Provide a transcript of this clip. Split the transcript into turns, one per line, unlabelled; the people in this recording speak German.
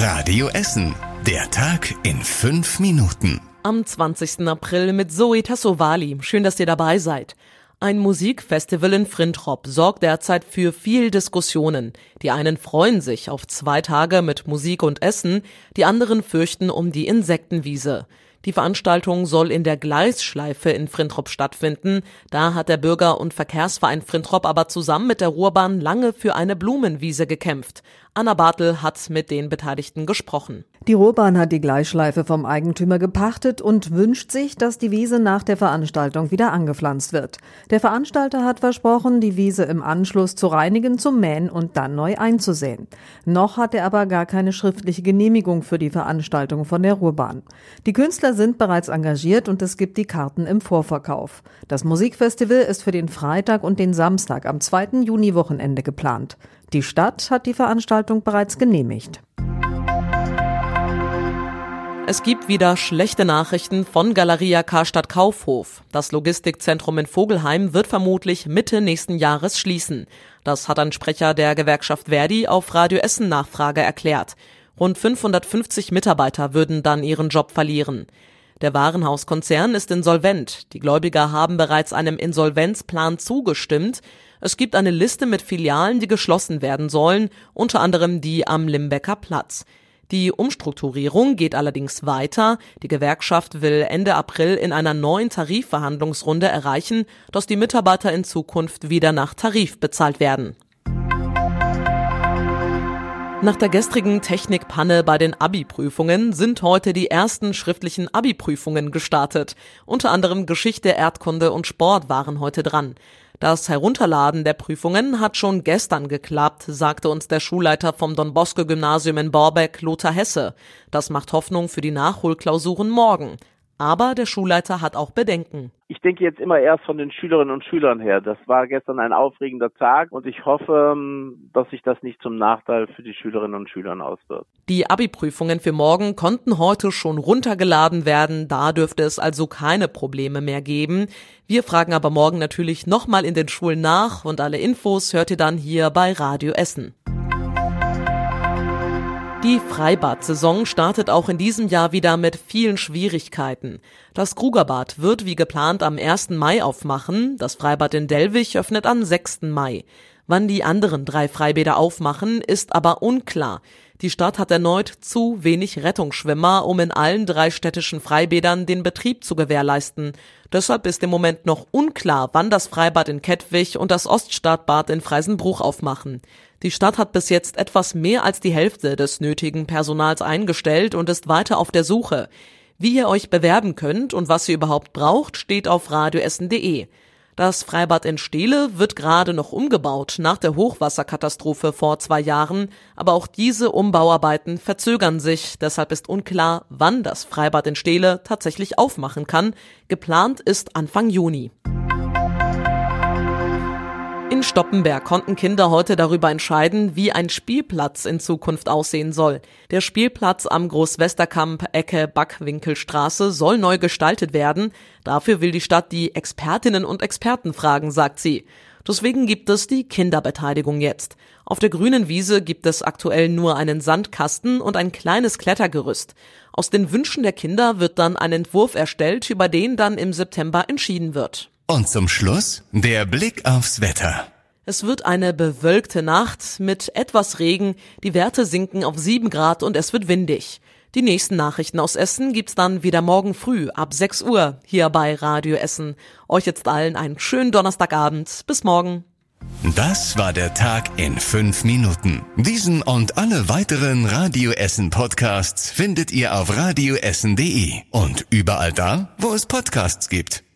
Radio Essen. Der Tag in fünf Minuten.
Am 20. April mit Zoe Tassovali. Schön, dass ihr dabei seid. Ein Musikfestival in Frintrop sorgt derzeit für viel Diskussionen. Die einen freuen sich auf zwei Tage mit Musik und Essen, die anderen fürchten um die Insektenwiese. Die Veranstaltung soll in der Gleisschleife in Frintrop stattfinden. Da hat der Bürger- und Verkehrsverein Frintrop aber zusammen mit der Ruhrbahn lange für eine Blumenwiese gekämpft. Anna Bartel hat mit den Beteiligten gesprochen.
Die Ruhrbahn hat die Gleisschleife vom Eigentümer gepachtet und wünscht sich, dass die Wiese nach der Veranstaltung wieder angepflanzt wird. Der Veranstalter hat versprochen, die Wiese im Anschluss zu reinigen, zu mähen und dann neu einzusehen. Noch hat er aber gar keine schriftliche Genehmigung für die Veranstaltung von der Ruhrbahn. Die Künstler sind bereits engagiert und es gibt die Karten im Vorverkauf. Das Musikfestival ist für den Freitag und den Samstag am 2. Juni-Wochenende geplant. Die Stadt hat die Veranstaltung bereits genehmigt.
Es gibt wieder schlechte Nachrichten von Galeria Karstadt Kaufhof. Das Logistikzentrum in Vogelheim wird vermutlich Mitte nächsten Jahres schließen. Das hat ein Sprecher der Gewerkschaft Verdi auf Radio Essen Nachfrage erklärt. Rund 550 Mitarbeiter würden dann ihren Job verlieren. Der Warenhauskonzern ist insolvent. Die Gläubiger haben bereits einem Insolvenzplan zugestimmt. Es gibt eine Liste mit Filialen, die geschlossen werden sollen, unter anderem die am Limbecker Platz. Die Umstrukturierung geht allerdings weiter. Die Gewerkschaft will Ende April in einer neuen Tarifverhandlungsrunde erreichen, dass die Mitarbeiter in Zukunft wieder nach Tarif bezahlt werden. Nach der gestrigen Technikpanne bei den Abi-Prüfungen sind heute die ersten schriftlichen Abi-Prüfungen gestartet. Unter anderem Geschichte, Erdkunde und Sport waren heute dran. Das Herunterladen der Prüfungen hat schon gestern geklappt, sagte uns der Schulleiter vom Don Bosco Gymnasium in Borbeck, Lothar Hesse. Das macht Hoffnung für die Nachholklausuren morgen. Aber der Schulleiter hat auch Bedenken.
Ich denke jetzt immer erst von den Schülerinnen und Schülern her. Das war gestern ein aufregender Tag und ich hoffe, ähm, dass sich das nicht zum Nachteil für die Schülerinnen und Schüler auswirkt.
Die Abi-Prüfungen für morgen konnten heute schon runtergeladen werden. Da dürfte es also keine Probleme mehr geben. Wir fragen aber morgen natürlich nochmal in den Schulen nach und alle Infos hört ihr dann hier bei Radio Essen. Die Freibad-Saison startet auch in diesem Jahr wieder mit vielen Schwierigkeiten. Das Krugerbad wird wie geplant am 1. Mai aufmachen, das Freibad in Delwig öffnet am 6. Mai. Wann die anderen drei Freibäder aufmachen, ist aber unklar. Die Stadt hat erneut zu wenig Rettungsschwimmer, um in allen drei städtischen Freibädern den Betrieb zu gewährleisten. Deshalb ist im Moment noch unklar, wann das Freibad in Kettwig und das Oststadtbad in Freisenbruch aufmachen. Die Stadt hat bis jetzt etwas mehr als die Hälfte des nötigen Personals eingestellt und ist weiter auf der Suche. Wie ihr euch bewerben könnt und was ihr überhaupt braucht, steht auf radioessen.de. Das Freibad in Steele wird gerade noch umgebaut nach der Hochwasserkatastrophe vor zwei Jahren, aber auch diese Umbauarbeiten verzögern sich, deshalb ist unklar, wann das Freibad in Steele tatsächlich aufmachen kann. Geplant ist Anfang Juni. In Stoppenberg konnten Kinder heute darüber entscheiden, wie ein Spielplatz in Zukunft aussehen soll. Der Spielplatz am Großwesterkamp Ecke Backwinkelstraße soll neu gestaltet werden. Dafür will die Stadt die Expertinnen und Experten fragen, sagt sie. Deswegen gibt es die Kinderbeteiligung jetzt. Auf der grünen Wiese gibt es aktuell nur einen Sandkasten und ein kleines Klettergerüst. Aus den Wünschen der Kinder wird dann ein Entwurf erstellt, über den dann im September entschieden wird.
Und zum Schluss der Blick aufs Wetter.
Es wird eine bewölkte Nacht mit etwas Regen, die Werte sinken auf 7 Grad und es wird windig. Die nächsten Nachrichten aus Essen gibt's dann wieder morgen früh ab 6 Uhr hier bei Radio Essen. Euch jetzt allen einen schönen Donnerstagabend. Bis morgen.
Das war der Tag in fünf Minuten. Diesen und alle weiteren Radio Essen Podcasts findet ihr auf radioessen.de und überall da, wo es Podcasts gibt.